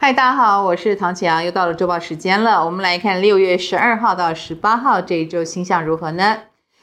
嗨，大家好，我是唐启阳，又到了周报时间了。我们来看六月十二号到十八号这一周星象如何呢？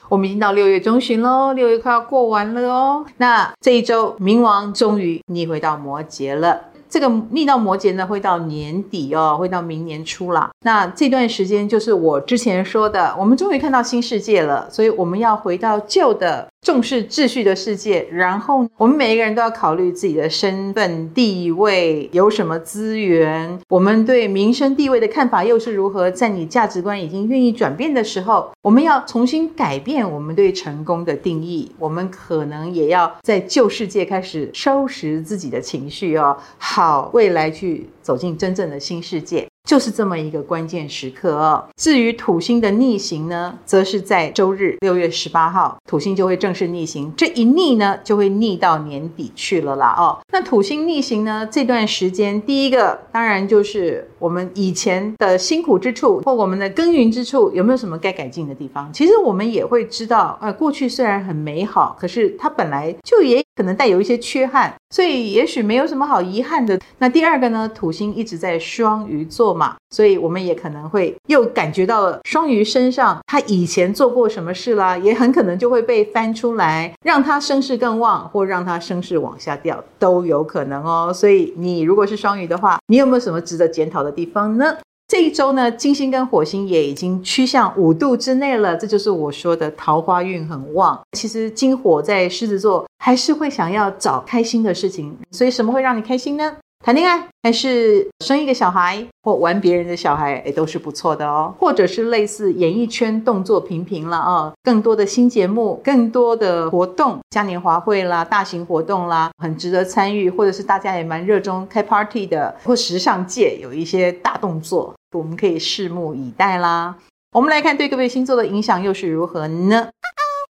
我们已经到六月中旬喽，六月快要过完了哦。那这一周冥王终于逆回到摩羯了。这个逆到摩羯呢，会到年底哦，会到明年初啦。那这段时间就是我之前说的，我们终于看到新世界了，所以我们要回到旧的。重视秩序的世界，然后我们每一个人都要考虑自己的身份地位，有什么资源，我们对民生地位的看法又是如何？在你价值观已经愿意转变的时候，我们要重新改变我们对成功的定义。我们可能也要在旧世界开始收拾自己的情绪哦，好未来去走进真正的新世界。就是这么一个关键时刻哦。至于土星的逆行呢，则是在周日六月十八号，土星就会正式逆行。这一逆呢，就会逆到年底去了啦哦。那土星逆行呢，这段时间，第一个当然就是我们以前的辛苦之处或我们的耕耘之处，有没有什么该改进的地方？其实我们也会知道，呃，过去虽然很美好，可是它本来就也可能带有一些缺憾，所以也许没有什么好遗憾的。那第二个呢，土星一直在双鱼座嘛，所以我们也可能会又感觉到了双鱼身上他以前做过什么事啦，也很可能就会被翻出来，让他声势更旺，或让他声势往下掉，都有可能哦。所以你如果是双鱼的话，你有没有什么值得检讨的地方呢？这一周呢，金星跟火星也已经趋向五度之内了，这就是我说的桃花运很旺。其实金火在狮子座还是会想要找开心的事情，所以什么会让你开心呢？谈恋爱，还是生一个小孩，或玩别人的小孩，也都是不错的哦。或者是类似演艺圈动作频频了啊，更多的新节目，更多的活动，嘉年华会啦，大型活动啦，很值得参与，或者是大家也蛮热衷开 party 的，或时尚界有一些大动作。我们可以拭目以待啦。我们来看对各位星座的影响又是如何呢？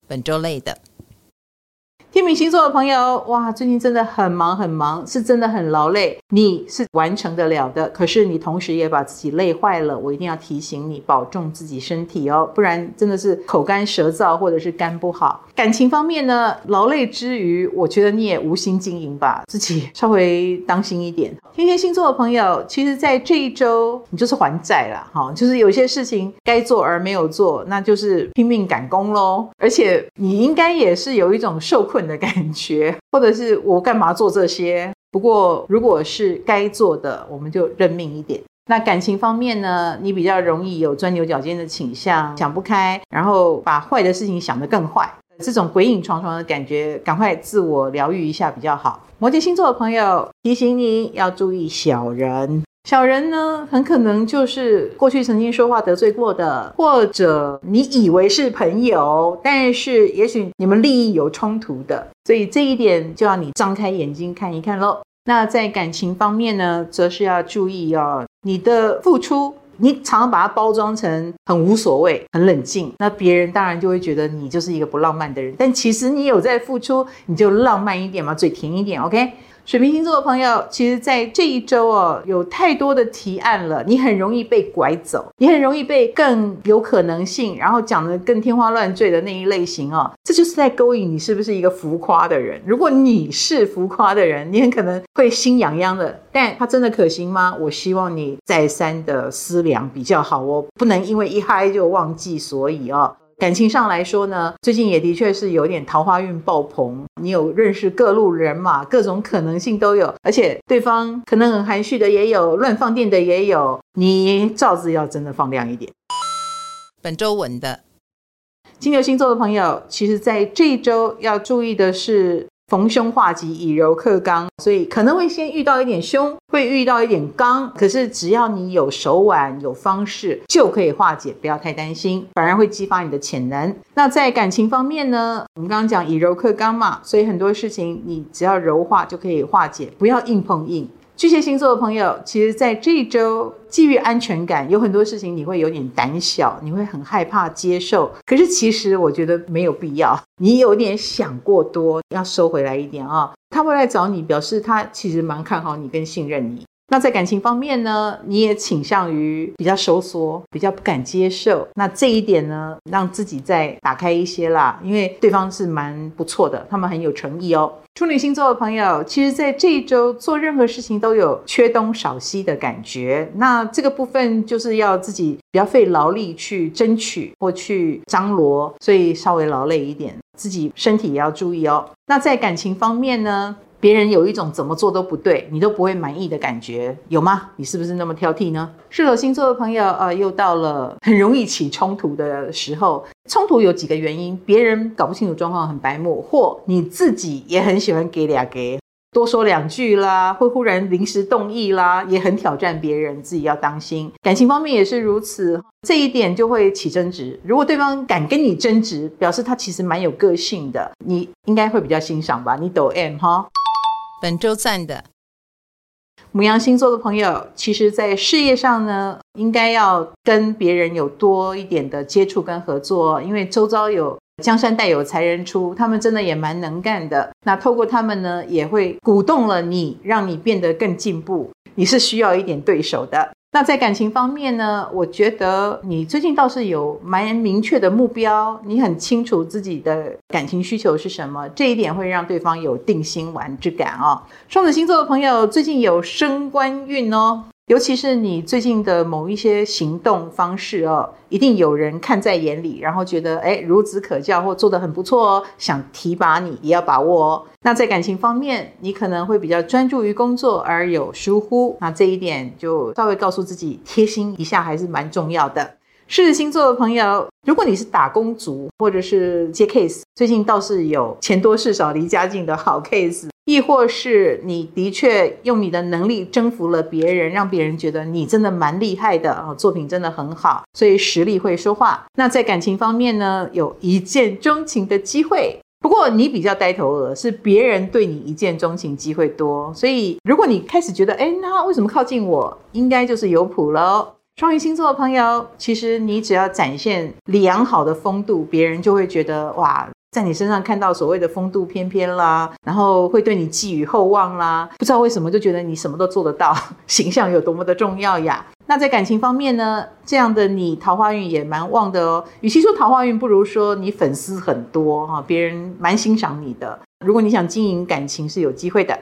本周类的。天秤星座的朋友，哇，最近真的很忙很忙，是真的很劳累。你是完成得了的，可是你同时也把自己累坏了。我一定要提醒你，保重自己身体哦，不然真的是口干舌燥，或者是肝不好。感情方面呢，劳累之余，我觉得你也无心经营吧，自己稍微当心一点。天蝎星座的朋友，其实，在这一周，你就是还债了，哈，就是有些事情该做而没有做，那就是拼命赶工喽。而且你应该也是有一种受困的感觉，或者是我干嘛做这些？不过如果是该做的，我们就认命一点。那感情方面呢，你比较容易有钻牛角尖的倾向，想不开，然后把坏的事情想得更坏，这种鬼影幢幢的感觉，赶快自我疗愈一下比较好。摩羯星座的朋友，提醒你要注意小人。小人呢，很可能就是过去曾经说话得罪过的，或者你以为是朋友，但是也许你们利益有冲突的，所以这一点就要你张开眼睛看一看喽。那在感情方面呢，则是要注意哦，你的付出，你常常把它包装成很无所谓、很冷静，那别人当然就会觉得你就是一个不浪漫的人，但其实你有在付出，你就浪漫一点嘛，嘴甜一点，OK。水瓶星座的朋友，其实，在这一周哦，有太多的提案了，你很容易被拐走，你很容易被更有可能性，然后讲得更天花乱坠的那一类型哦，这就是在勾引你是不是一个浮夸的人。如果你是浮夸的人，你很可能会心痒痒的，但它真的可行吗？我希望你再三的思量比较好哦，不能因为一嗨就忘记所以哦。感情上来说呢，最近也的确是有点桃花运爆棚。你有认识各路人马，各种可能性都有，而且对方可能很含蓄的也有，乱放电的也有。你罩子要真的放亮一点。本周稳的金牛星座的朋友，其实在这一周要注意的是。逢凶化吉，以柔克刚，所以可能会先遇到一点凶，会遇到一点刚，可是只要你有手腕、有方式，就可以化解，不要太担心，反而会激发你的潜能。那在感情方面呢？我们刚刚讲以柔克刚嘛，所以很多事情你只要柔化就可以化解，不要硬碰硬。巨蟹星座的朋友，其实在这一周，基于安全感，有很多事情你会有点胆小，你会很害怕接受。可是其实我觉得没有必要，你有点想过多，要收回来一点啊、哦。他会来找你，表示他其实蛮看好你跟信任你。那在感情方面呢，你也倾向于比较收缩，比较不敢接受。那这一点呢，让自己再打开一些啦，因为对方是蛮不错的，他们很有诚意哦。处女星座的朋友，其实在这一周做任何事情都有缺东少西的感觉。那这个部分就是要自己比较费劳力去争取或去张罗，所以稍微劳累一点，自己身体也要注意哦。那在感情方面呢？别人有一种怎么做都不对，你都不会满意的感觉，有吗？你是不是那么挑剔呢？射手星座的朋友，呃，又到了很容易起冲突的时候。冲突有几个原因：别人搞不清楚状况，很白目，或你自己也很喜欢给俩给，多说两句啦，会忽然临时动意啦，也很挑战别人，自己要当心。感情方面也是如此，这一点就会起争执。如果对方敢跟你争执，表示他其实蛮有个性的，你应该会比较欣赏吧？你抖 M 哈。本周赞的母羊星座的朋友，其实，在事业上呢，应该要跟别人有多一点的接触跟合作，因为周遭有江山代有才人出，他们真的也蛮能干的。那透过他们呢，也会鼓动了你，让你变得更进步。你是需要一点对手的。那在感情方面呢，我觉得你最近倒是有蛮明确的目标，你很清楚自己的感情需求是什么，这一点会让对方有定心丸之感哦。双子星座的朋友最近有升官运哦。尤其是你最近的某一些行动方式哦，一定有人看在眼里，然后觉得诶孺子可教或做得很不错哦，想提拔你也要把握哦。那在感情方面，你可能会比较专注于工作而有疏忽，那这一点就稍微告诉自己贴心一下还是蛮重要的。狮子星座的朋友，如果你是打工族或者是接 case，最近倒是有钱多事少离家近的好 case。亦或是你的确用你的能力征服了别人，让别人觉得你真的蛮厉害的啊，作品真的很好，所以实力会说话。那在感情方面呢，有一见钟情的机会。不过你比较呆头鹅，是别人对你一见钟情机会多。所以如果你开始觉得，哎，那为什么靠近我？应该就是有谱喽。双鱼星座的朋友，其实你只要展现良好的风度，别人就会觉得哇。在你身上看到所谓的风度翩翩啦，然后会对你寄予厚望啦，不知道为什么就觉得你什么都做得到，形象有多么的重要呀？那在感情方面呢，这样的你桃花运也蛮旺的哦。与其说桃花运，不如说你粉丝很多哈，别人蛮欣赏你的。如果你想经营感情是有机会的。